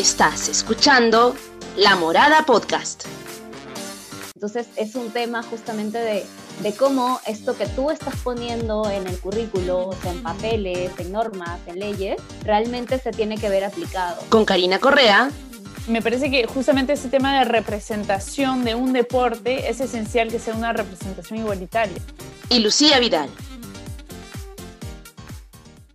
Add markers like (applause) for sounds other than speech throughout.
Estás escuchando La Morada Podcast. Entonces es un tema justamente de, de, cómo esto que tú estás poniendo en el currículo, o sea, en papeles, en normas, en leyes, realmente se tiene que ver aplicado. Con Karina Correa. Me parece que justamente ese tema de representación de un deporte es esencial que sea una representación igualitaria. Y Lucía Vidal.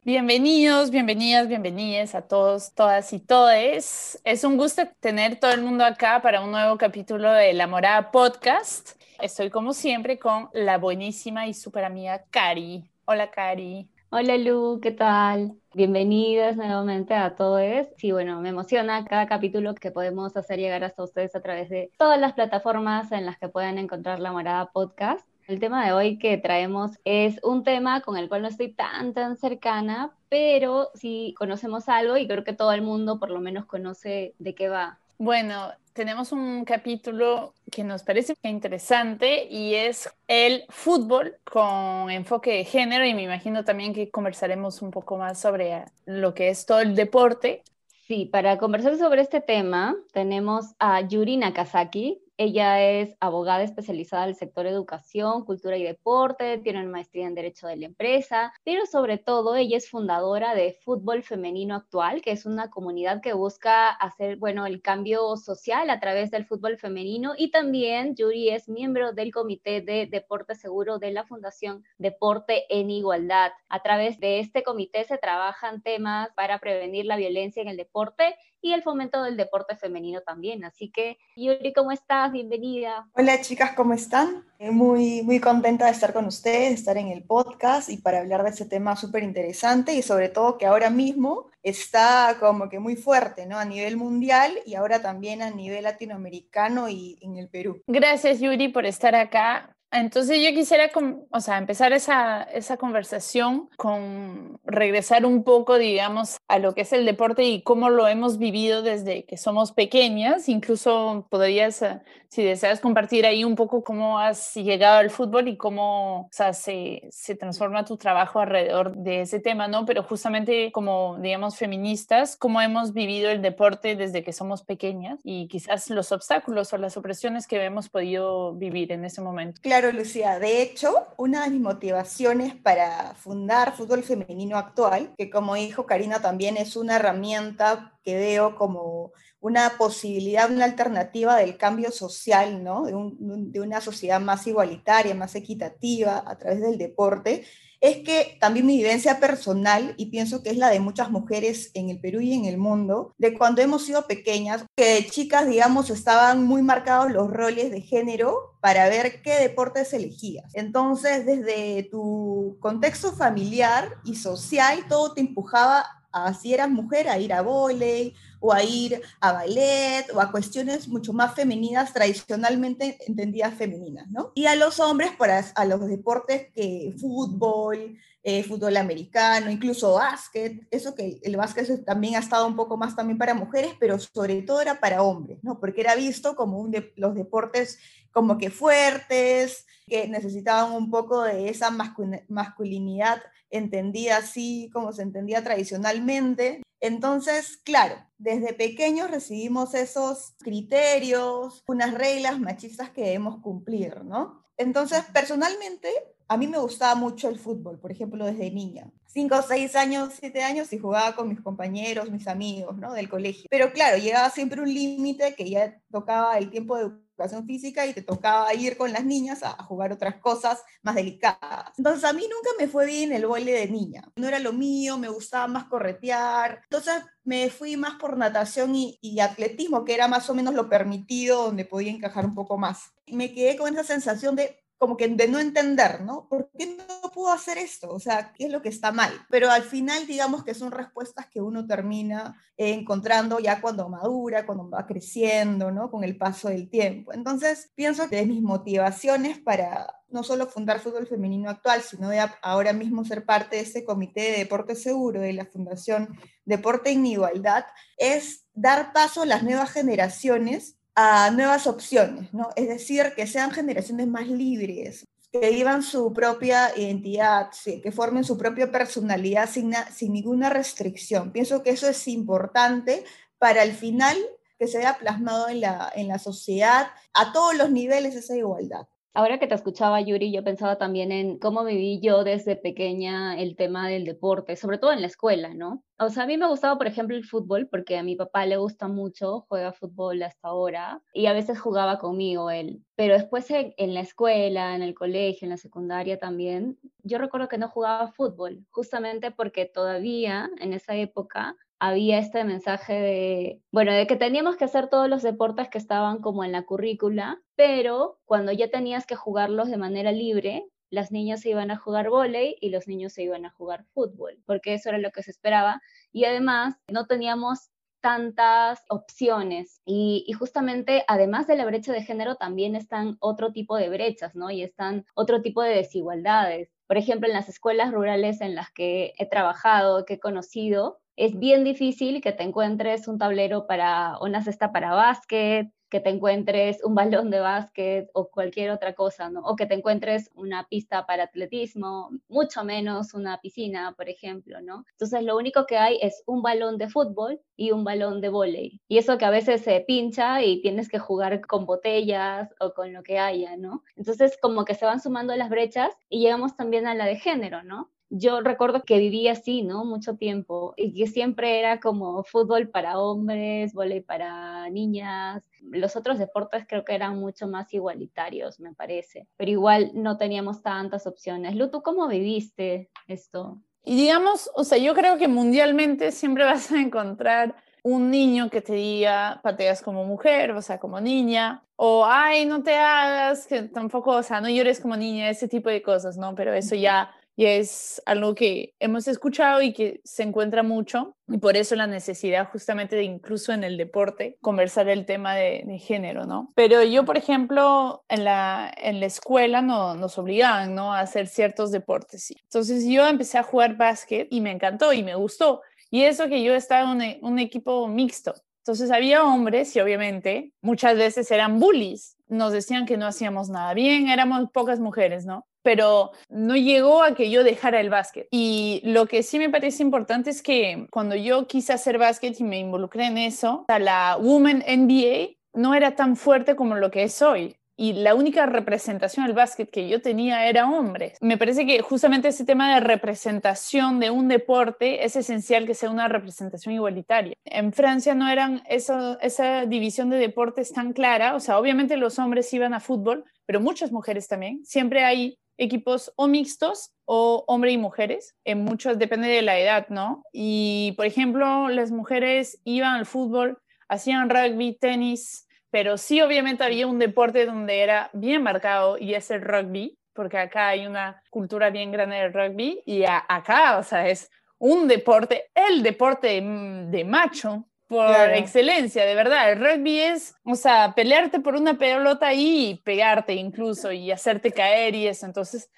Bienvenidos, bienvenidas, bienvenidas a todos, todas y todes. Es un gusto tener todo el mundo acá para un nuevo capítulo de La Morada Podcast. Estoy como siempre con la buenísima y súper amiga Cari. Hola Cari. Hola Lu, ¿qué tal? Bienvenidas nuevamente a todos. Sí, bueno, me emociona cada capítulo que podemos hacer llegar hasta ustedes a través de todas las plataformas en las que puedan encontrar La Morada Podcast. El tema de hoy que traemos es un tema con el cual no estoy tan, tan cercana, pero sí conocemos algo y creo que todo el mundo por lo menos conoce de qué va. Bueno, tenemos un capítulo que nos parece interesante y es el fútbol con enfoque de género y me imagino también que conversaremos un poco más sobre lo que es todo el deporte. Sí, para conversar sobre este tema tenemos a Yuri Nakazaki, ella es abogada especializada del sector educación, cultura y deporte, tiene una maestría en Derecho de la Empresa, pero sobre todo ella es fundadora de Fútbol Femenino Actual, que es una comunidad que busca hacer, bueno, el cambio social a través del fútbol femenino y también Yuri es miembro del Comité de Deporte Seguro de la Fundación Deporte en Igualdad. A través de este comité se trabajan temas para prevenir la violencia en el deporte y el fomento del deporte femenino también. Así que, Yuri, ¿cómo estás? Bienvenida. Hola chicas, ¿cómo están? Eh, muy, muy contenta de estar con ustedes, de estar en el podcast y para hablar de ese tema súper interesante y sobre todo que ahora mismo está como que muy fuerte, ¿no? A nivel mundial y ahora también a nivel latinoamericano y en el Perú. Gracias, Yuri, por estar acá. Entonces yo quisiera, o sea, empezar esa, esa conversación con regresar un poco, digamos, a lo que es el deporte y cómo lo hemos vivido desde que somos pequeñas. Incluso podrías, eh, si deseas compartir ahí un poco cómo has llegado al fútbol y cómo, o sea, se, se transforma tu trabajo alrededor de ese tema, ¿no? Pero justamente como, digamos, feministas, cómo hemos vivido el deporte desde que somos pequeñas y quizás los obstáculos o las opresiones que hemos podido vivir en ese momento. Claro Lucía. De hecho, una de mis motivaciones para fundar Fútbol Femenino Actual, que como dijo Karina también es una herramienta que veo como una posibilidad, una alternativa del cambio social, ¿no? de una sociedad más igualitaria, más equitativa a través del deporte, es que también mi vivencia personal, y pienso que es la de muchas mujeres en el Perú y en el mundo, de cuando hemos sido pequeñas, que de chicas, digamos, estaban muy marcados los roles de género para ver qué deportes elegías. Entonces, desde tu contexto familiar y social, todo te empujaba a, si eras mujer, a ir a volei o a ir a ballet o a cuestiones mucho más femeninas, tradicionalmente entendidas femeninas, ¿no? Y a los hombres para a los deportes que fútbol, eh, fútbol americano, incluso básquet, eso que el básquet también ha estado un poco más también para mujeres, pero sobre todo era para hombres, ¿no? Porque era visto como un de, los deportes como que fuertes, que necesitaban un poco de esa masculinidad entendida así como se entendía tradicionalmente. Entonces, claro, desde pequeños recibimos esos criterios, unas reglas machistas que debemos cumplir, ¿no? Entonces, personalmente, a mí me gustaba mucho el fútbol, por ejemplo, desde niña. Cinco, seis años, siete años y jugaba con mis compañeros, mis amigos, ¿no? Del colegio. Pero claro, llegaba siempre un límite que ya tocaba el tiempo de educación física y te tocaba ir con las niñas a, jugar otras cosas más delicadas. Entonces a mí nunca me fue bien el baile de niña. No era lo mío, me gustaba más corretear. Entonces me fui más por natación y, y atletismo, que era más o menos lo permitido, donde podía encajar un poco más. Me quedé con esa sensación de como que de no entender, ¿no? ¿Por qué no puedo hacer esto? O sea, ¿qué es lo que está mal? Pero al final, digamos que son respuestas que uno termina encontrando ya cuando madura, cuando va creciendo, ¿no? Con el paso del tiempo. Entonces, pienso que mis motivaciones para no solo fundar Fútbol Femenino Actual, sino de ahora mismo ser parte de este comité de deporte seguro de la Fundación Deporte en Igualdad, es dar paso a las nuevas generaciones a nuevas opciones, ¿no? Es decir, que sean generaciones más libres, que vivan su propia identidad, que formen su propia personalidad sin, ninguna restricción. Pienso que eso es importante para el final que se vea plasmado en la, en la sociedad a todos los niveles esa igualdad. Ahora que te escuchaba, Yuri, yo pensaba también en cómo viví yo desde pequeña el tema del deporte, sobre todo en la escuela, ¿no? O sea, a mí me gustaba, por ejemplo, el fútbol, porque a mi papá le gusta mucho, juega fútbol hasta ahora, y a veces jugaba conmigo él. Pero después en, en la escuela, en el colegio, en la secundaria también, yo recuerdo que no jugaba fútbol, justamente porque todavía en esa época había este mensaje de, bueno, de que teníamos que hacer todos los deportes que estaban como en la currícula, pero cuando ya tenías que jugarlos de manera libre, las niñas se iban a jugar vóley y los niños se iban a jugar fútbol, porque eso era lo que se esperaba. Y además no teníamos tantas opciones y, y, justamente además de la brecha de género también están otro tipo de brechas, ¿no? Y están otro tipo de desigualdades. Por ejemplo, en las escuelas rurales en las que he trabajado, que he conocido, es bien difícil que te encuentres un tablero para una cesta para básquet, que te encuentres un balón de básquet o cualquier otra cosa, ¿no? O que te encuentres una pista para atletismo, mucho menos una piscina, por ejemplo, ¿no? Entonces lo único que hay es un balón de fútbol y un balón de vóley. Y eso que a veces se pincha y tienes que jugar con botellas o con lo que haya, ¿no? Entonces como que se van sumando las brechas y llegamos también a la de género, ¿no? Yo recuerdo que viví así, ¿no? Mucho tiempo y que siempre era como fútbol para hombres, volei para niñas. Los otros deportes creo que eran mucho más igualitarios, me parece, pero igual no teníamos tantas opciones. Lu, ¿tú cómo viviste esto? Y digamos, o sea, yo creo que mundialmente siempre (laughs) vas a encontrar un niño que te diga pateas como mujer, o sea, como niña, o ay, no te hagas, que tampoco, o sea, no llores como niña, ese tipo de cosas, ¿no? Pero eso ya y es algo que hemos escuchado y que se encuentra mucho y por eso la necesidad justamente de incluso en el deporte conversar el tema de, género, ¿no? Pero yo, por ejemplo, en la, en la escuela no, nos obligaban, ¿no? A hacer ciertos deportes. Entonces yo empecé a jugar básquet y me encantó y me gustó. Y eso que yo estaba en un, un equipo mixto. Entonces había hombres y obviamente muchas veces eran bullies. Nos decían que no hacíamos nada bien, éramos pocas mujeres, ¿no? Pero no llegó a que yo dejara el básquet. Y lo que sí me parece importante es que cuando yo quise hacer básquet y me involucré en eso, la Women NBA no era tan fuerte como lo que es hoy y la única representación del básquet que yo tenía era hombres. Me parece que justamente ese tema de representación de un deporte es esencial que sea una representación igualitaria. En Francia no eran eso, esa división de deportes tan clara, o sea, obviamente los hombres iban a fútbol, pero muchas mujeres también. Siempre hay equipos o mixtos o hombre y mujeres. En muchos depende de la edad, ¿no? Y, por ejemplo, las mujeres iban al fútbol, hacían rugby, tenis, pero sí obviamente había un deporte donde era bien marcado y es el rugby, porque acá hay una cultura bien grande del rugby y acá, o sea, es un deporte, el deporte de macho, por excelencia, de verdad. El rugby es, o sea, pelearte por una pelota y pegarte incluso y hacerte caer y eso. Entonces,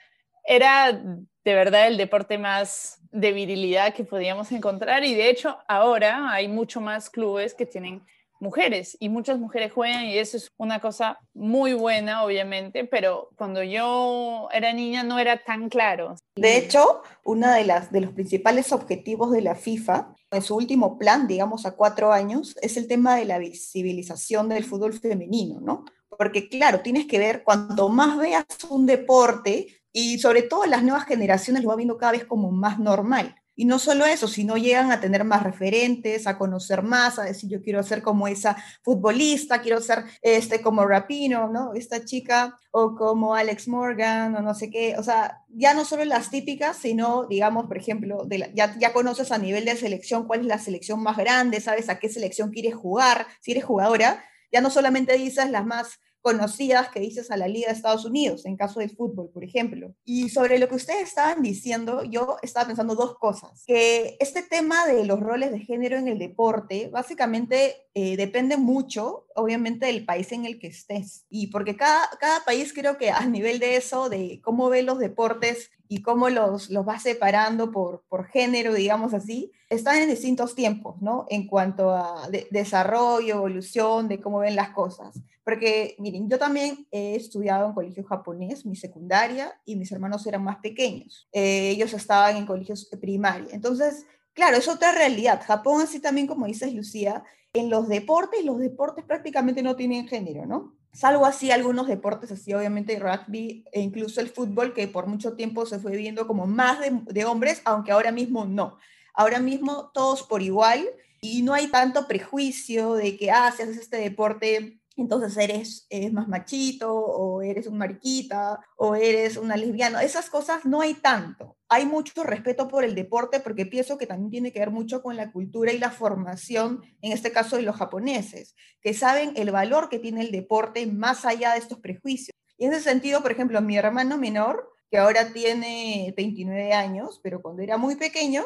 era de verdad el deporte más de virilidad que podíamos encontrar y de hecho ahora hay mucho más clubes que tienen mujeres y muchas mujeres juegan y eso es una cosa muy buena, obviamente, pero cuando yo era niña no era tan claro. De hecho, uno de, las, de los principales objetivos de la FIFA en su último plan, digamos a cuatro años, es el tema de la visibilización del fútbol femenino, ¿no? Porque claro, tienes que ver, cuanto más veas un deporte, y sobre todo las nuevas generaciones lo va viendo cada vez como más normal. Y no solo eso, sino llegan a tener más referentes, a conocer más, a decir yo quiero ser como esa futbolista, quiero ser este como Rapino, ¿no? Esta chica, o como Alex Morgan, o no sé qué. O sea, ya no solo las típicas, sino, digamos, por ejemplo, ya, ya conoces a nivel de selección cuál es la selección más grande, sabes a qué selección quieres jugar, si eres jugadora. Ya no solamente dices las más conocidas que dices a la Liga de Estados Unidos, en caso del fútbol, por ejemplo. Y sobre lo que ustedes estaban diciendo, yo estaba pensando dos cosas. Que este tema de los roles de género en el deporte, básicamente eh, depende mucho, obviamente, del país en el que estés. Y porque cada, cada país creo que a nivel de eso, de cómo ve los deportes y cómo los, los va separando por, por género, digamos así, están en distintos tiempos, ¿no? En cuanto a desarrollo, evolución, de cómo ven las cosas. Porque, miren, yo también he estudiado en colegio japonés, mi secundaria, y mis hermanos eran más pequeños. Eh, ellos estaban en colegios primaria. Entonces, claro, es otra realidad. Japón, así también como dices, Lucía, en los deportes, los deportes prácticamente no tienen género, ¿no? Salvo así algunos deportes, así obviamente rugby e incluso el fútbol, que por mucho tiempo se fue viendo como más de, de hombres, aunque ahora mismo no. Ahora mismo todos por igual y no hay tanto prejuicio de que, ah, si haces este deporte entonces eres, eres, más machito, o eres un mariquita, o eres una lesbiana. Esas cosas no hay tanto. Hay mucho respeto por el deporte porque pienso que también tiene que ver mucho con la cultura y la formación, en este caso de los japoneses, que saben el valor que tiene el deporte más allá de estos prejuicios. Y en ese sentido, por ejemplo, mi hermano menor, que ahora tiene 29 años, pero cuando era muy pequeño,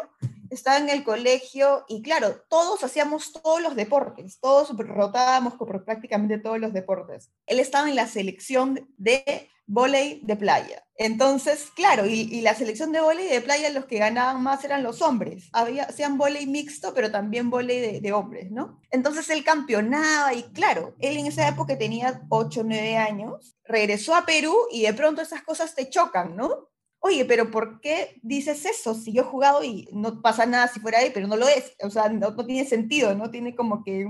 estaba en el colegio y claro, todos hacíamos todos los deportes, todos rotábamos por prácticamente todos los deportes. Él estaba en la selección de volei de playa. Entonces, claro, y, la selección de volei de playa los que ganaban más eran los hombres. Había, hacían volei mixto, pero también volei de, de, hombres, ¿no? Entonces él campeonaba y claro, él en esa época tenía 8 o 9 años, regresó a Perú y de pronto esas cosas te chocan, ¿no? Oye, pero ¿por qué dices eso? Si yo he jugado y no pasa nada si fuera ahí, pero no lo es, o sea, no, tiene sentido, no tiene como que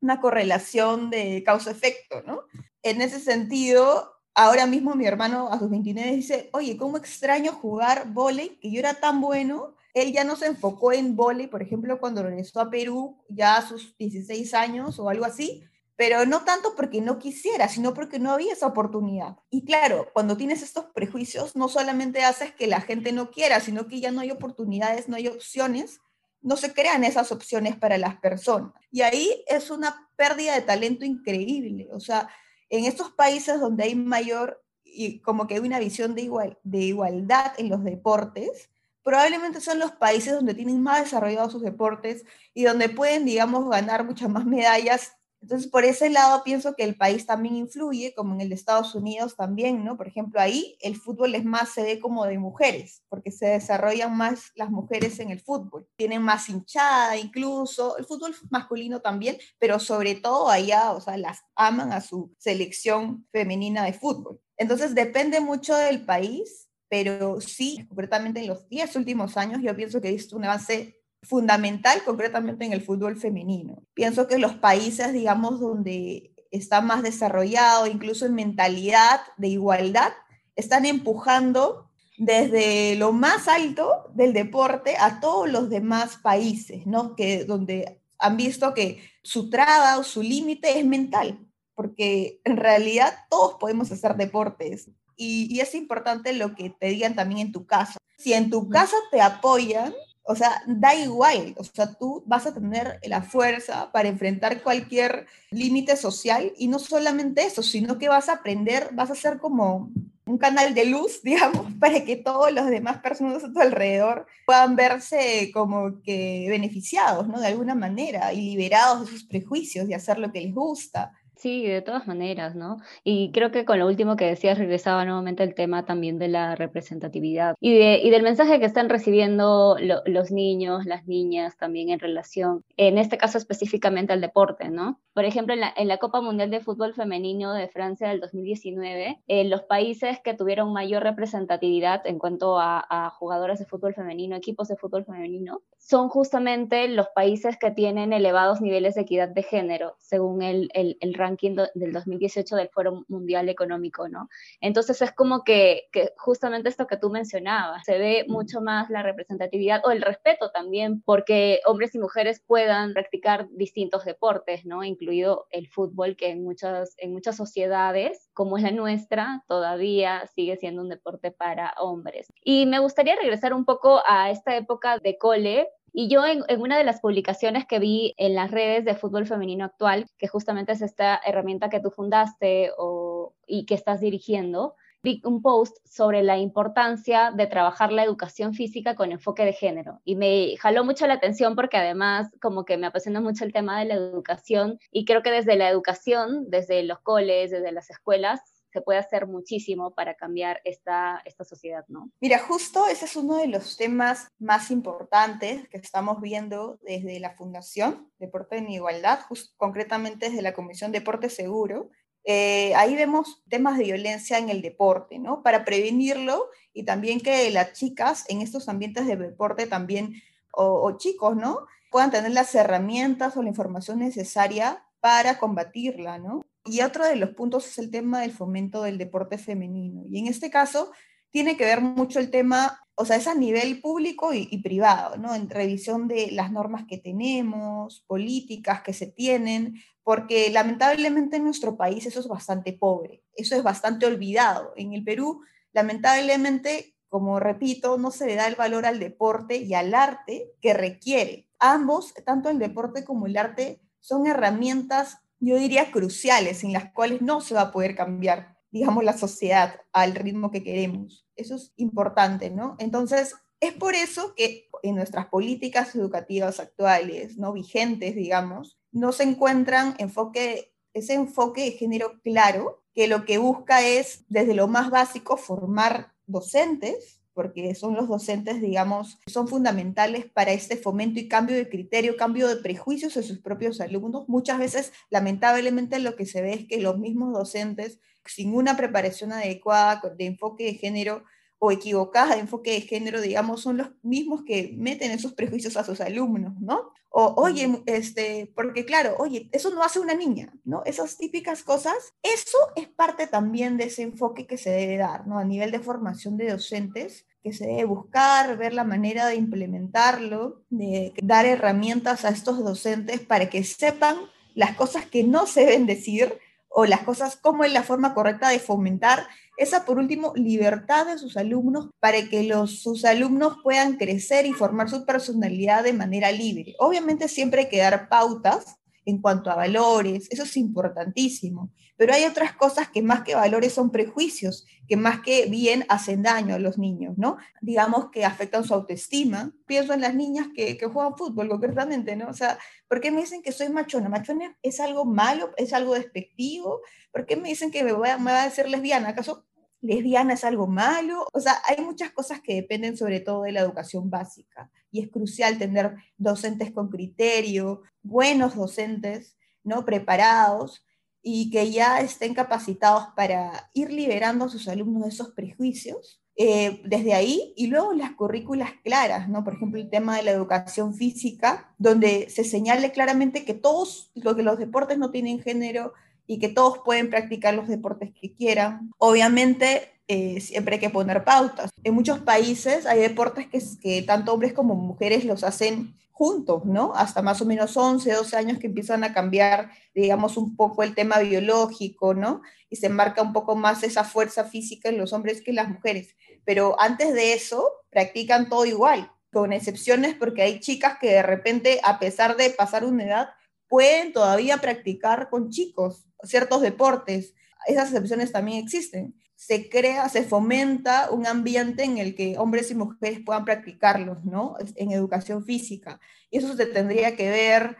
una correlación de causa-efecto, ¿no? En ese sentido, ahora mismo mi hermano a sus 29 dice, oye, ¿cómo extraño jugar vóley? Que yo era tan bueno. Él ya no se enfocó en vóley, por ejemplo, cuando regresó a Perú, ya a sus 16 años o algo así, pero no tanto porque no quisiera, sino porque no había esa oportunidad. Y claro, cuando tienes estos prejuicios, no solamente haces que la gente no quiera, sino que ya no hay oportunidades, no hay opciones, no se crean esas opciones para las personas. Y ahí es una pérdida de talento increíble. O sea, en estos países donde hay mayor y como que hay una visión de, igual, de igualdad en los deportes, probablemente son los países donde tienen más desarrollados sus deportes y donde pueden, digamos, ganar muchas más medallas entonces, por ese lado pienso que el país también influye, como en el de Estados Unidos también, ¿no? Por ejemplo, ahí el fútbol es más, se ve como de mujeres, porque se desarrollan más las mujeres en el fútbol. Tienen más hinchada incluso, el fútbol masculino también, pero sobre todo allá, o sea, las aman a su selección femenina de fútbol. Entonces, depende mucho del país, pero sí, concretamente en los 10 últimos años, yo pienso que he visto un avance fundamental concretamente en el fútbol femenino. Pienso que los países, digamos, donde está más desarrollado, incluso en mentalidad de igualdad, están empujando desde lo más alto del deporte a todos los demás países, ¿no? Que donde han visto que su traba o su límite es mental, porque en realidad todos podemos hacer deportes y, y es importante lo que te digan también en tu casa. Si en tu casa te apoyan, o sea, da igual, o sea, tú vas a tener la fuerza para enfrentar cualquier límite social y no solamente eso, sino que vas a aprender, vas a ser como un canal de luz, (laughs) digamos, para que todos los demás personas a tu alrededor puedan verse como que beneficiados, ¿no? De alguna manera y liberados de sus prejuicios y hacer lo que les gusta. Sí, de todas maneras, ¿no? Y creo que con lo último que decías regresaba nuevamente el tema también de la representatividad y, de, y del mensaje que están recibiendo los niños, las niñas también en relación, en este caso específicamente al deporte, ¿no? Por ejemplo, en la, en la Copa Mundial de Fútbol Femenino de Francia del 2019, eh, los países que tuvieron mayor representatividad en cuanto a, a jugadoras de fútbol femenino, equipos de fútbol femenino, son justamente los países que tienen elevados niveles de equidad de género, según el, el, el ranking del 2018 del Foro Mundial Económico, ¿no? Entonces es como que, que, justamente esto que tú mencionabas, se ve mucho más la representatividad o el respeto también, porque hombres y mujeres puedan practicar distintos deportes, ¿no? Incluido el fútbol, que en muchas, en muchas sociedades, como es la nuestra, todavía sigue siendo un deporte para hombres. Y me gustaría regresar un poco a esta época de cole, y yo en, una de las publicaciones que vi en las redes de fútbol femenino actual, que justamente es esta herramienta que tú fundaste o, y que estás dirigiendo, un post sobre la importancia de trabajar la educación física con enfoque de género y me jaló mucho la atención porque además como que me apasiona mucho el tema de la educación y creo que desde la educación, desde los coles, desde las escuelas, se puede hacer muchísimo para cambiar esta, esta sociedad, ¿no? Mira, justo ese es uno de los temas más importantes que estamos viendo desde la Fundación Deporte en Igualdad, concretamente desde la Comisión Deporte Seguro. Eh, ahí vemos temas de violencia en el deporte, ¿no? Para prevenirlo y también que las chicas en estos ambientes de deporte también o, chicos, ¿no? Puedan tener las herramientas o la información necesaria para combatirla, ¿no? Y otro de los puntos es el tema del fomento del deporte femenino. Y en este caso tiene que ver mucho el tema, o sea, es a nivel público y, y, privado, ¿no? En revisión de las normas que tenemos, políticas que se tienen, porque lamentablemente en nuestro país eso es bastante pobre, eso es bastante olvidado. En el Perú, lamentablemente, como repito, no se le da el valor al deporte y al arte que requiere. Ambos, tanto el deporte como el arte, son herramientas, yo diría, cruciales en las cuales no se va a poder cambiar, digamos, la sociedad al ritmo que queremos. Eso es importante, ¿no? Entonces, es por eso que en nuestras políticas educativas actuales, no vigentes, digamos, no se encuentran enfoque, ese enfoque de género claro, que lo que busca es, desde lo más básico, formar docentes, porque son los docentes, digamos, son fundamentales para este fomento y cambio de criterio, cambio de prejuicios de sus propios alumnos. Muchas veces, lamentablemente, lo que se ve es que los mismos docentes, sin una preparación adecuada de enfoque de género, o equivocada de enfoque de género, digamos, son los mismos que meten esos prejuicios a sus alumnos, ¿no? O, oye, este, porque claro, oye, eso no hace una niña, ¿no? Esas típicas cosas, eso es parte también de ese enfoque que se debe dar, ¿no? A nivel de formación de docentes, que se debe buscar, ver la manera de implementarlo, de dar herramientas a estos docentes para que sepan las cosas que no se deben decir o las cosas, cómo es la forma correcta de fomentar esa, por último, libertad de sus alumnos para que los, sus alumnos puedan crecer y formar su personalidad de manera libre. Obviamente siempre hay que dar pautas en cuanto a valores, eso es importantísimo, pero hay otras cosas que más que valores son prejuicios, que más que bien hacen daño a los niños, ¿no? Digamos que afectan su autoestima. Pienso en las niñas que, que juegan fútbol concretamente, ¿no? O sea, ¿por qué me dicen que soy machona? ¿Machona es algo malo? ¿Es algo despectivo? ¿Por qué me dicen que me, voy a, me va a decir lesbiana? ¿Acaso lesbiana es algo malo. O sea, hay muchas cosas que dependen sobre todo de la educación básica y es crucial tener docentes con criterio, buenos docentes, ¿no? Preparados y que ya estén capacitados para ir liberando a sus alumnos de esos prejuicios. Eh, desde ahí y luego las currículas claras, ¿no? Por ejemplo, el tema de la educación física, donde se señale claramente que todos, los deportes no tienen género, y que todos pueden practicar los deportes que quieran. Obviamente, eh, siempre hay que poner pautas. En muchos países hay deportes que, que tanto hombres como mujeres los hacen juntos, ¿no? Hasta más o menos 11, 12 años que empiezan a cambiar, digamos, un poco el tema biológico, ¿no? Y se marca un poco más esa fuerza física en los hombres que en las mujeres. Pero antes de eso, practican todo igual, con excepciones porque hay chicas que de repente, a pesar de pasar una edad, pueden todavía practicar con chicos ciertos deportes. Esas excepciones también existen. Se crea, se fomenta un ambiente en el que hombres y mujeres puedan practicarlos, ¿no? En educación física. Y eso se tendría que ver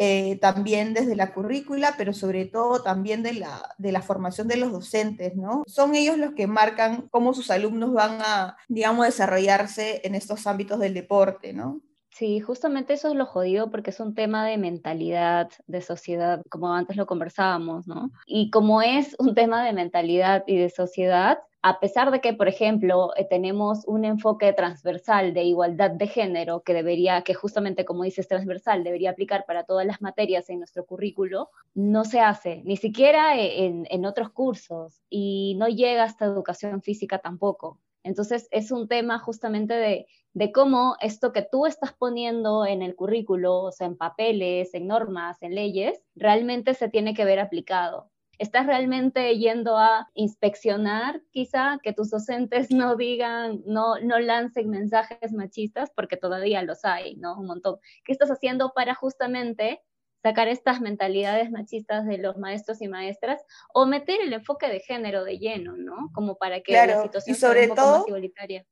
eh, también desde la currícula, pero sobre todo también de la, de la formación de los docentes, ¿no? Son ellos los que marcan cómo sus alumnos van a, digamos, desarrollarse en estos ámbitos del deporte, ¿no? Sí, justamente eso es lo jodido porque es un tema de mentalidad, de sociedad, como antes lo conversábamos, ¿no? Y como es un tema de mentalidad y de sociedad, a pesar de que, por ejemplo, eh, tenemos un enfoque transversal de igualdad de género que debería, que justamente como dices, transversal, debería aplicar para todas las materias en nuestro currículo, no se hace, ni siquiera e, en, en otros cursos, y no llega hasta educación física tampoco. Entonces, es un tema justamente de cómo esto que tú estás poniendo en el currículo, o sea, en papeles, en normas, en leyes, realmente se tiene que ver aplicado. ¿Estás realmente yendo a inspeccionar quizá que tus docentes (laughs) no digan, no, no lancen mensajes machistas porque todavía los hay, ¿no? Un montón. ¿Qué estás haciendo para justamente sacar estas mentalidades machistas de los maestros y maestras o meter el enfoque de género de lleno, ¿no? Como para que la situación y sobre sea un poco todo, más igualitaria.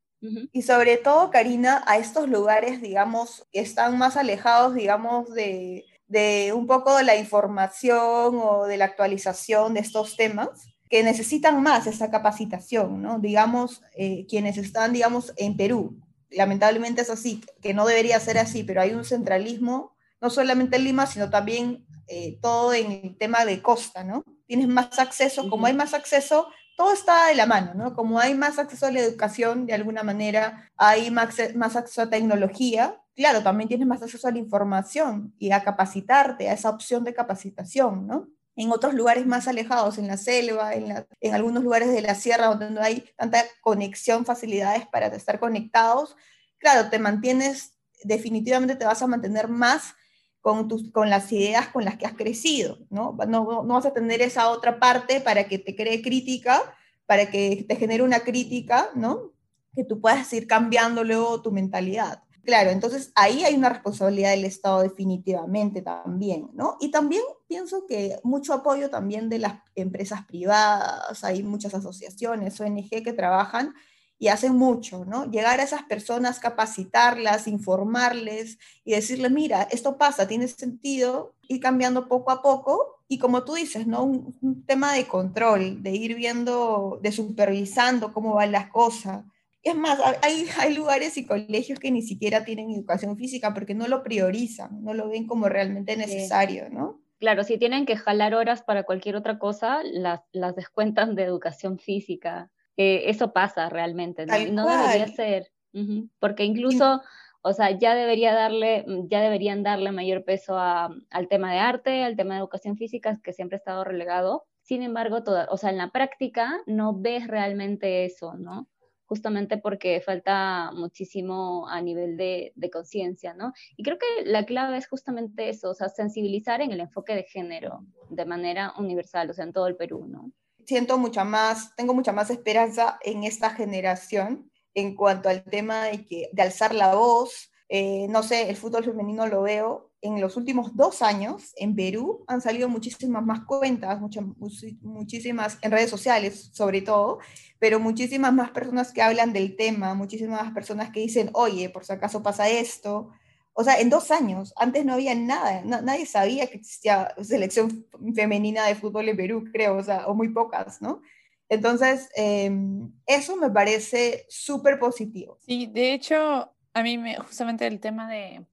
Y sobre todo, Karina, a estos lugares, digamos, que están más alejados, digamos, de, de un poco de la información o de la actualización de estos temas, que necesitan más esa capacitación, ¿no? Digamos, eh, quienes están, digamos, en Perú. Lamentablemente es así, que no debería ser así, pero hay un centralismo, no solamente en Lima, sino también eh, todo en el tema de costa, ¿no? Tienes más acceso, como hay más acceso, todo está de la mano, ¿no? Como hay más acceso a la educación, de alguna manera, hay más, más acceso a tecnología, claro, también tienes más acceso a la información y a capacitarte, a esa opción de capacitación, ¿no? En otros lugares más alejados, en la selva, en, en algunos lugares de la sierra donde no hay tanta conexión, facilidades para estar conectados, claro, te mantienes, definitivamente te vas a mantener más con, tus, con las ideas con las que has crecido, ¿no? ¿no? No vas a tener esa otra parte para que te cree crítica, para que te genere una crítica, ¿no? Que tú puedas ir cambiando luego tu mentalidad. Claro, entonces ahí hay una responsabilidad del Estado definitivamente también, ¿no? Y también pienso que mucho apoyo también de las empresas privadas, hay muchas asociaciones, ONG que trabajan y hacen mucho, ¿no? Llegar a esas personas, capacitarlas, informarles y decirles, mira, esto pasa, tiene sentido, ir cambiando poco a poco y como tú dices, ¿no? Un, tema de control, de ir viendo, de supervisando cómo van las cosas. Es más, hay, hay lugares y colegios que ni siquiera tienen educación física porque no lo priorizan, no lo ven como realmente necesario, ¿no? Claro, si tienen que jalar horas para cualquier otra cosa, las, las descuentan de educación física eso pasa realmente, ¿no? no debería ser, porque incluso, o sea, ya, debería darle, mm, ya deberían darle mayor peso al tema de arte, al tema de educación física, que siempre ha estado relegado. Sin embargo, toda, o sea, en la práctica no ves realmente eso, ¿no? justamente porque falta muchísimo a nivel de, de conciencia, ¿no? Y creo que la clave es justamente eso, o sea, sensibilizar en el enfoque de género de manera universal, o sea, en todo el Perú, ¿no? Siento mucha más, tengo mucha más esperanza en esta generación en cuanto al tema de, que, de alzar la voz. Eh, no sé, el fútbol femenino lo veo. En los últimos dos años en Perú han salido muchísimas más cuentas, muchas, muchísimas en redes sociales sobre todo, pero muchísimas más personas que hablan del tema, muchísimas más personas que dicen, oye, por si acaso pasa esto, o sea, en dos años, antes no había nada, nadie sabía que existía selección femenina de fútbol en Perú, creo, o sea, o muy pocas, ¿no? Entonces, em, eso me parece súper positivo. Sí, de hecho, a mí me, justamente el tema de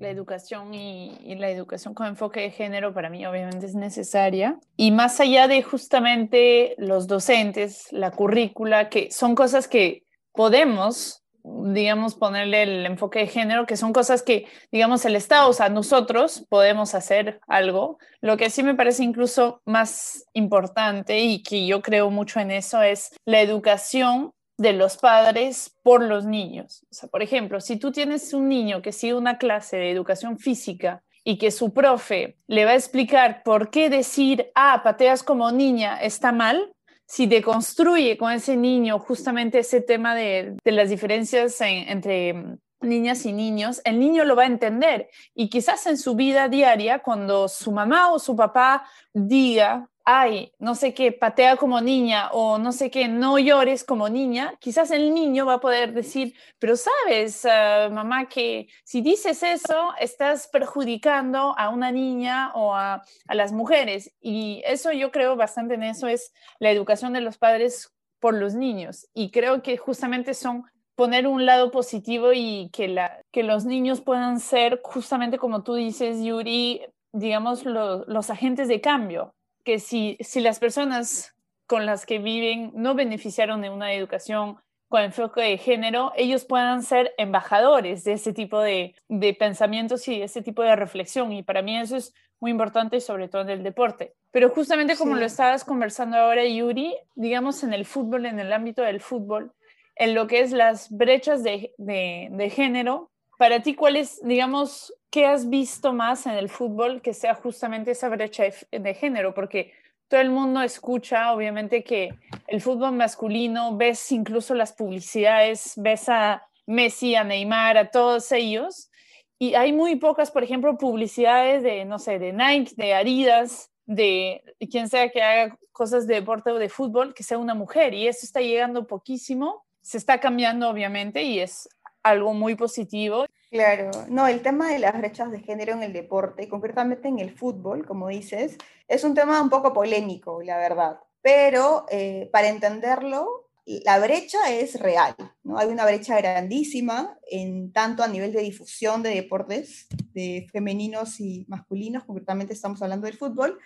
la educación y, y, la educación con enfoque de género para mí obviamente es necesaria. Y más allá de justamente los docentes, la currícula, que son cosas que podemos digamos, ponerle el enfoque de género, que son cosas que, digamos, el Estado, o sea, nosotros podemos hacer algo. Lo que sí me parece incluso más importante y que yo creo mucho en eso es la educación de los padres por los niños. O sea, por ejemplo, si tú tienes un niño que sigue una clase de educación física y que su profe le va a explicar por qué decir, ah, pateas como niña está mal, si deconstruye con ese niño justamente ese tema de, las diferencias entre niñas y niños, el niño lo va a entender. Y quizás en su vida diaria, cuando su mamá o su papá diga ay, no sé qué, patea como niña o no sé qué, no llores como niña, quizás el niño va a poder decir, pero sabes, ah, mamá, que si dices eso, estás perjudicando a una niña o a, las mujeres. Y eso yo creo bastante en eso es la educación de los padres por los niños. Y creo que justamente son poner un lado positivo y que, la, que los niños puedan ser, justamente como tú dices, Yuri, digamos, los agentes de cambio que si, si las personas con las que viven no beneficiaron de una educación con enfoque de género, ellos puedan ser embajadores de ese tipo de, de pensamientos y de ese tipo de reflexión. Y para mí eso es muy importante, sobre todo en el deporte. Pero justamente como lo estabas conversando ahora, Yuri, digamos en el fútbol, en el ámbito del fútbol, en lo que es las brechas de, de, de género, para ti, ¿cuál es, digamos, qué has visto más en el fútbol que sea justamente esa brecha de, género? Porque todo el mundo escucha, obviamente, que el fútbol masculino, ves incluso las publicidades, ves a Messi, a Neymar, a todos ellos, y hay muy pocas, por ejemplo, publicidades de, no sé, de Nike, de Adidas, de quien sea que haga cosas de deporte o de fútbol, que sea una mujer, y eso está llegando poquísimo, se está cambiando, obviamente, y es algo muy positivo. Claro, no, el tema de las brechas de género en el deporte, concretamente en el fútbol, como dices, es un tema un poco polémico, la verdad. Pero eh, para entenderlo, la brecha es real, ¿no? Hay una brecha grandísima, en tanto a nivel de difusión de deportes, de femeninos y masculinos, concretamente estamos hablando del fútbol.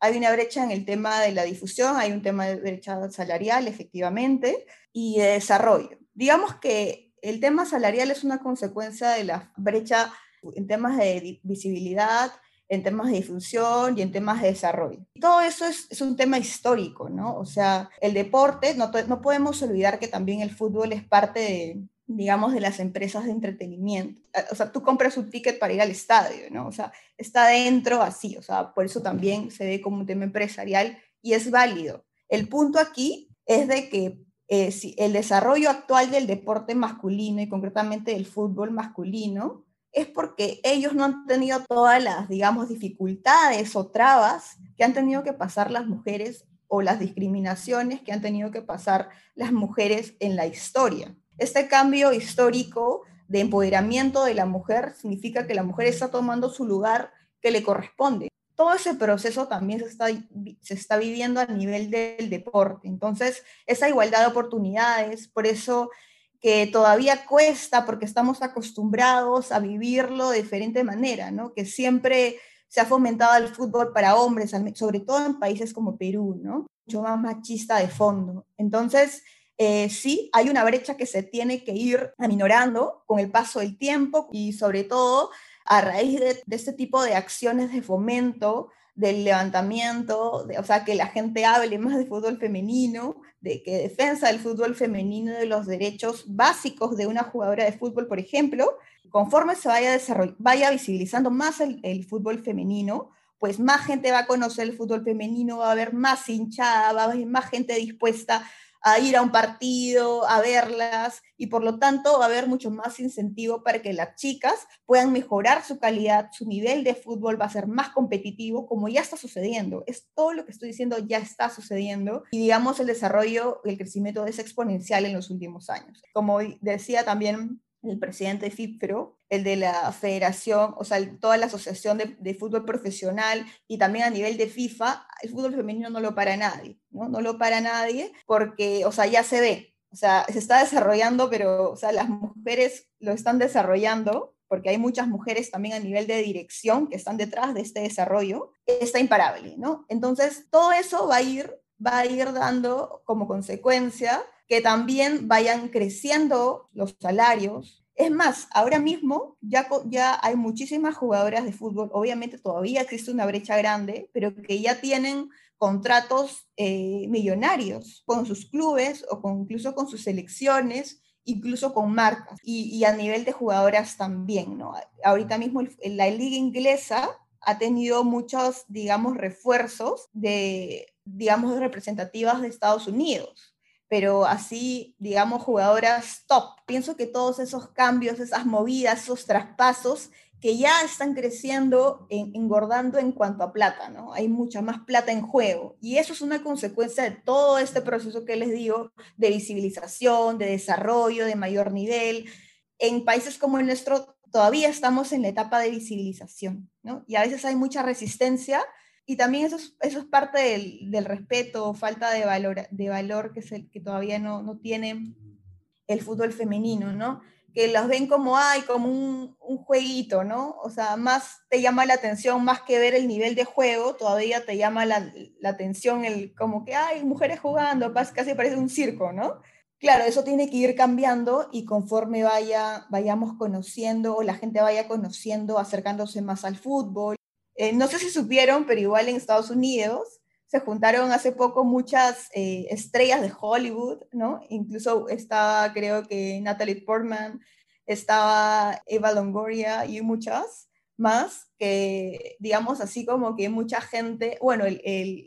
Hay una brecha en el tema de la difusión, hay un tema de brecha salarial, efectivamente, y de desarrollo. Digamos que el tema salarial es una consecuencia de la brecha en temas de visibilidad, en temas de difusión y en temas de desarrollo. Todo eso es, un tema histórico, ¿no? O sea, el deporte, no, podemos olvidar que también el fútbol es parte de, digamos, de las empresas de entretenimiento. O sea, tú compras un ticket para ir al estadio, ¿no? O sea, está dentro así, o sea, por eso también se ve como un tema empresarial y es válido. El punto aquí es de que eh, el desarrollo actual del deporte masculino y concretamente del fútbol masculino es porque ellos no han tenido todas las, digamos, dificultades o trabas que han tenido que pasar las mujeres o las discriminaciones que han tenido que pasar las mujeres en la historia. Este cambio histórico de empoderamiento de la mujer significa que la mujer está tomando su lugar que le corresponde. Todo ese proceso también se está, se está viviendo a nivel del deporte. Entonces, esa igualdad de oportunidades, por eso que todavía cuesta porque estamos acostumbrados a vivirlo de diferente manera, ¿no? Que siempre se ha fomentado el fútbol para hombres, sobre todo en países como Perú, ¿no? Mucho más machista de fondo. Entonces, eh, sí, hay una brecha que se tiene que ir aminorando con el paso del tiempo y sobre todo a raíz de, este tipo de acciones de fomento del levantamiento, de, o sea, que la gente hable más de fútbol femenino, de que defensa del fútbol femenino de los derechos básicos de una jugadora de fútbol, por ejemplo, conforme se vaya, vaya visibilizando más el, el, fútbol femenino, pues más gente va a conocer el fútbol femenino, va a haber más hinchada, va a haber más gente dispuesta a ir a un partido, a verlas, y por lo tanto va a haber mucho más incentivo para que las chicas puedan mejorar su calidad, su nivel de fútbol va a ser más competitivo, como ya está sucediendo. Es todo lo que estoy diciendo ya está sucediendo, y digamos el desarrollo, el crecimiento es exponencial en los últimos años. Como decía también el presidente de FIPRO, el de la federación, o sea, toda la asociación de, fútbol profesional y también a nivel de FIFA, el fútbol femenino no lo para nadie, ¿no? No lo para nadie porque, o sea, ya se ve, o sea, se está desarrollando, pero, o sea, las mujeres lo están desarrollando porque hay muchas mujeres también a nivel de dirección que están detrás de este desarrollo, está imparable, ¿no? Entonces, todo eso va a ir, va a ir dando como consecuencia que también vayan creciendo los salarios. Es más, ahora mismo ya, ya hay muchísimas jugadoras de fútbol, obviamente todavía existe una brecha grande, pero que ya tienen contratos eh, millonarios con sus clubes o incluso con sus selecciones, incluso con marcas y, a nivel de jugadoras también. ¿no? Ahorita mismo la liga inglesa ha tenido muchos, digamos, refuerzos de, digamos, representativas de Estados Unidos pero así, digamos, jugadoras top. Pienso que todos esos cambios, esas movidas, esos traspasos que ya están creciendo, engordando en cuanto a plata, ¿no? Hay mucha más plata en juego. Y eso es una consecuencia de todo este proceso que les digo, de visibilización, de desarrollo, de mayor nivel. En países como el nuestro todavía estamos en la etapa de visibilización, ¿no? Y a veces hay mucha resistencia y también eso es, eso es parte del, del respeto, falta de valor, de valor que, es el, que todavía no, no tiene el fútbol femenino, ¿no? Que los ven como, ay, como un, un, jueguito, ¿no? O sea, más te llama la atención, más que ver el nivel de juego, todavía te llama la, la atención el como que, ay, mujeres jugando, casi parece un circo, ¿no? Claro, eso tiene que ir cambiando y conforme vaya, vayamos conociendo o la gente vaya conociendo, acercándose más al fútbol, eh, no sé si supieron, pero igual en Estados Unidos se juntaron hace poco muchas eh, estrellas de Hollywood, ¿no? Incluso estaba, creo que Natalie Portman, estaba Eva Longoria y muchas más, que digamos así como que mucha gente, bueno,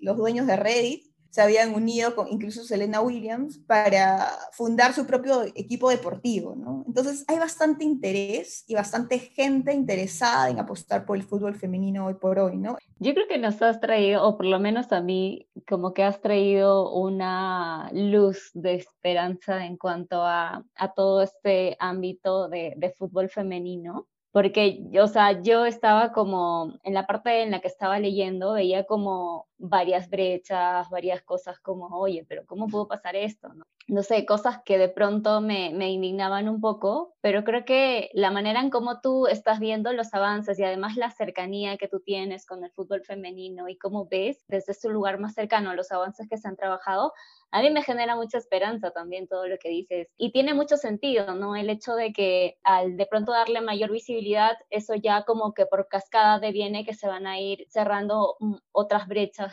los dueños de Reddit se habían unido con incluso Selena Williams para fundar su propio equipo deportivo, ¿no? Entonces hay bastante interés y bastante gente interesada en apostar por el fútbol femenino hoy por hoy, ¿no? Yo creo que nos has traído, o por lo menos a mí, como que has traído una luz de esperanza en cuanto a, a todo este ámbito de, de fútbol femenino porque, o sea, yo estaba como, en la parte en la que estaba leyendo, veía como varias brechas, varias cosas como, oye, pero ¿cómo pudo pasar esto? No, sé, cosas que de pronto me, me, indignaban un poco, pero creo que la manera en cómo tú estás viendo los avances y además la cercanía que tú tienes con el fútbol femenino y cómo ves desde su lugar más cercano los avances que se han trabajado, a mí me genera mucha esperanza también todo lo que dices. Y tiene mucho sentido, ¿no? El hecho de que al de pronto darle mayor visibilidad, eso ya como que por cascada deviene que se van a ir cerrando mm, otras brechas,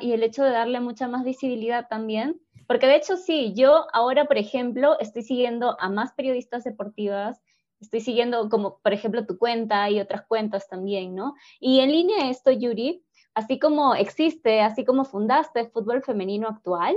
Y el hecho de darle mucha más visibilidad también, porque de hecho sí, yo ahora, por ejemplo, estoy siguiendo a más periodistas deportivas, estoy siguiendo como, por ejemplo, tu cuenta y otras cuentas también, ¿no? Y en línea esto, Yuri, así como existe, así como fundaste Fútbol Femenino Actual,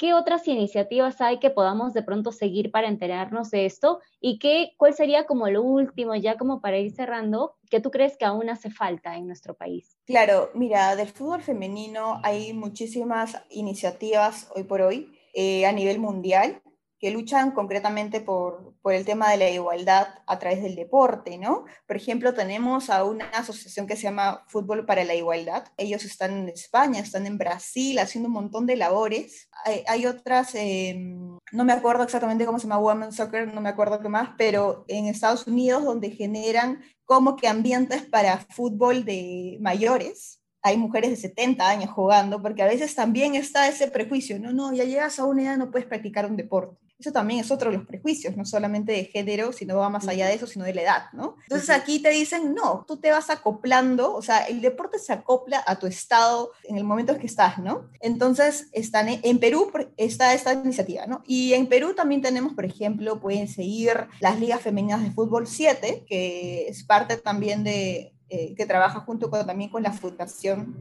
¿qué otras iniciativas hay que podamos de pronto seguir para enterarnos de esto? ¿Y qué, cuál sería como lo último, ya como para ir cerrando, que tú crees que aún hace falta en nuestro país? Claro, mira, del fútbol femenino hay muchísimas iniciativas hoy por hoy eh, a nivel mundial que luchan concretamente por, por, el tema de la igualdad a través del deporte, ¿no? Por ejemplo, tenemos a una asociación que se llama Fútbol para la Igualdad. Ellos están en España, están en Brasil haciendo un montón de labores. Hay, otras, em, no me acuerdo exactamente cómo se llama Women's Soccer, no me acuerdo qué más, pero en Estados Unidos donde generan como que ambientes para fútbol de mayores, hay mujeres de 70 años jugando, porque a veces también está ese prejuicio, no, no, ya llegas a una edad no puedes practicar un deporte. Eso también es otro de los prejuicios, no solamente de género, sino va más allá de eso, sino de la edad, ¿no? Entonces aquí te dicen, no, tú te vas acoplando, o sea, el deporte se acopla a tu estado en el momento en que estás, ¿no? Entonces, están en, Perú está esta iniciativa, ¿no? Y en Perú también tenemos, por ejemplo, pueden seguir las ligas femeninas de fútbol 7, que es parte también de, eh, que trabaja junto con, también con la Fundación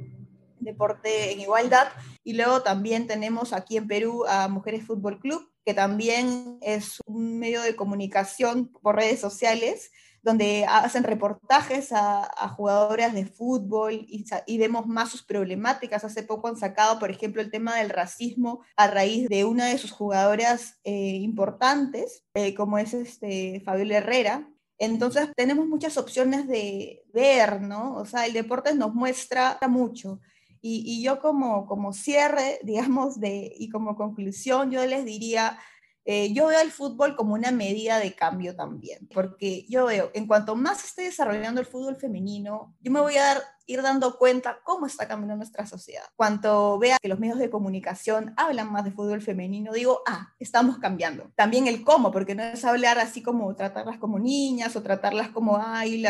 Deporte en Igualdad. Y luego también tenemos aquí en Perú a Mujeres Fútbol Club, que también es un medio de comunicación por redes sociales, donde hacen reportajes a, jugadoras de fútbol y, y, vemos más sus problemáticas. Hace poco han sacado, por ejemplo, el tema del racismo a raíz de una de sus jugadoras eh, importantes, eh, como es este, Fabiola Herrera. Entonces tenemos muchas opciones de ver, ¿no? O sea, el deporte nos muestra mucho. Y, yo como, como cierre, (laughs) digamos, de, y como conclusión, yo les diría, eh, yo veo el fútbol como una medida de cambio también, porque yo veo, en cuanto más esté desarrollando el fútbol femenino, yo me voy a dar, ir dando cuenta cómo está cambiando nuestra sociedad. Cuanto vea que los medios de comunicación hablan más de fútbol femenino, digo, ah, estamos cambiando. También el cómo, porque no es hablar así como tratarlas como niñas o tratarlas como, ay,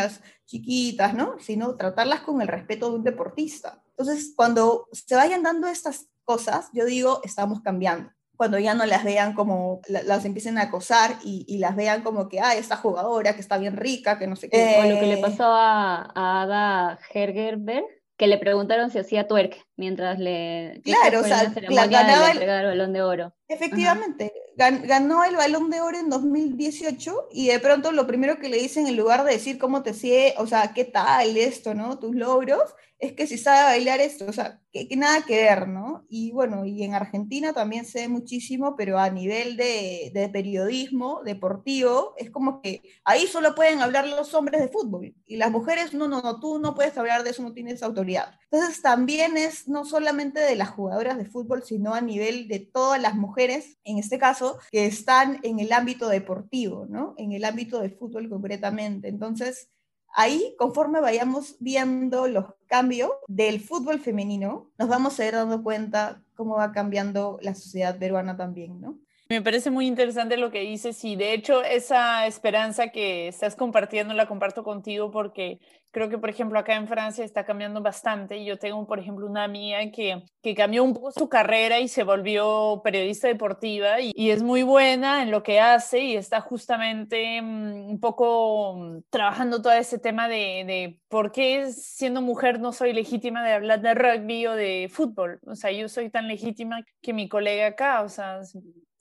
chiquitas, ¿no? Sino tratarlas con el respeto de un deportista. Entonces, cuando se vayan dando estas cosas, yo digo, estamos cambiando cuando ya no las vean como, las empiecen a acosar y, las vean como que, ah, esta jugadora que está bien rica, que no sé qué. lo que le eh, pasó a, a Ada Hergerberg, que le preguntaron si hacía twerk mientras le claro o sea ganaba el, balón de oro. Efectivamente ganó el balón de oro en 2018 y de pronto lo primero que le dicen en lugar de decir cómo te sigue o sea qué tal esto no tus logros es que si sabe bailar esto o sea que, nada que ver no y bueno y en Argentina también se ve muchísimo pero a nivel de, periodismo deportivo es como que ahí solo pueden hablar los hombres de fútbol y las mujeres no no no tú no puedes hablar de eso no tienes autoridad entonces también es no solamente de las jugadoras de fútbol, sino a nivel de todas las mujeres, en este caso, que están en el ámbito deportivo, ¿no? En el ámbito de fútbol concretamente. Entonces, ahí, conforme vayamos viendo los cambios del fútbol femenino, nos vamos a ir dando cuenta cómo va cambiando la sociedad peruana también, ¿no? Me parece muy interesante lo que dices y de hecho esa esperanza que estás compartiendo la comparto contigo porque creo que por ejemplo acá en Francia está cambiando bastante. Yo tengo por ejemplo una amiga que, que cambió un poco su carrera y se volvió periodista deportiva y, es muy buena en lo que hace y está justamente mm, un poco mm, trabajando todo ese tema de, de por qué siendo mujer no soy legítima de hablar de rugby o de fútbol. O sea, yo soy tan legítima que mi colega acá, o sea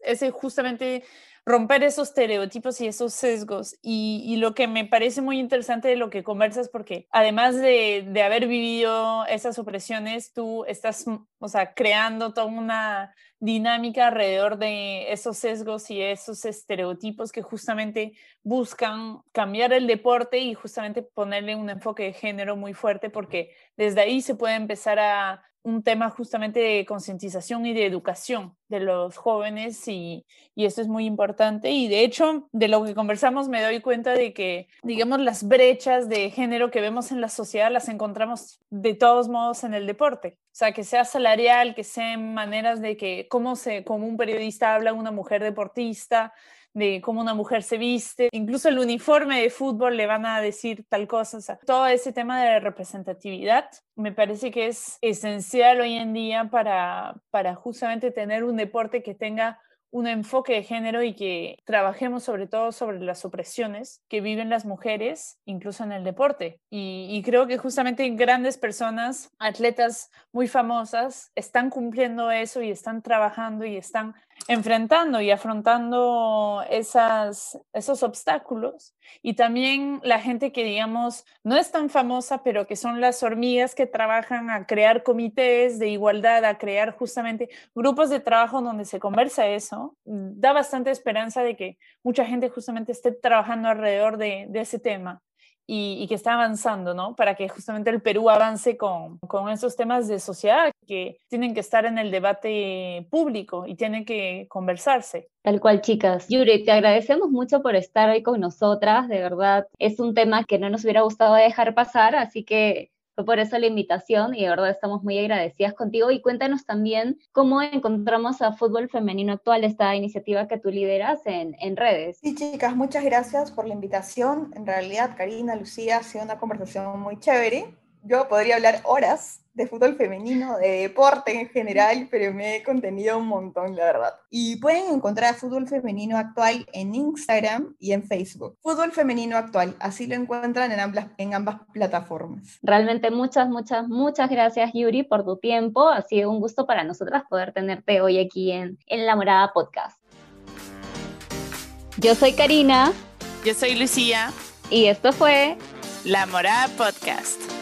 ese justamente romper esos estereotipos y esos sesgos. Y, lo que me parece muy interesante de lo que conversas, porque además de, de haber vivido esas opresiones, tú estás, o sea, creando toda una dinámica alrededor de esos sesgos y esos estereotipos que justamente buscan cambiar el deporte y justamente ponerle un enfoque de género muy fuerte porque desde ahí se puede empezar a un tema justamente de concientización y de educación de los jóvenes y, y esto es muy importante. Y de hecho, de lo que conversamos me doy cuenta de que, digamos, las brechas de género que vemos en la sociedad las encontramos de todos modos en el deporte. O sea, que sea salarial, que sean maneras de que, cómo se, como un periodista habla una mujer deportista, de cómo una mujer se viste, incluso el uniforme de fútbol le van a decir tal cosa, sea, todo ese tema de representatividad me parece que es esencial hoy en día para, para justamente tener un deporte que tenga un enfoque de género y que trabajemos sobre todo sobre las opresiones que viven las mujeres, incluso en el deporte. Y, creo que justamente grandes personas, atletas muy famosas, están cumpliendo eso y están trabajando y están enfrentando y afrontando esos obstáculos. Y también la gente que, digamos, no es tan famosa, pero que son las hormigas que trabajan a crear comités de igualdad, a crear justamente grupos de trabajo donde se conversa eso, da bastante esperanza de que mucha gente justamente esté trabajando alrededor de, de ese tema y, que está avanzando, ¿no? Para que justamente el Perú avance con, con esos temas de sociedad que tienen que estar en el debate público y tienen que conversarse. Tal cual, chicas. Yuri, te agradecemos mucho por estar hoy con nosotras. De verdad, es un tema que no nos hubiera gustado dejar pasar, así que por eso la invitación y de verdad estamos muy agradecidas contigo. Y cuéntanos también cómo encontramos a Fútbol Femenino Actual, esta iniciativa que tú lideras en, en redes. Sí, chicas, muchas gracias por la invitación. En realidad, Karina, Lucía, ha sido una conversación muy chévere. Yo podría hablar horas de fútbol femenino, de deporte en general, pero me he contenido un montón, la verdad. Y pueden encontrar Fútbol Femenino Actual en Instagram y en Facebook. Fútbol Femenino Actual, así lo encuentran en ambas, en ambas plataformas. Realmente muchas, muchas, muchas gracias Yuri por tu tiempo. Ha sido un gusto para nosotras poder tenerte hoy aquí en, en La Morada Podcast. Yo soy Karina. Yo soy Lucía. Y esto fue La Morada Podcast.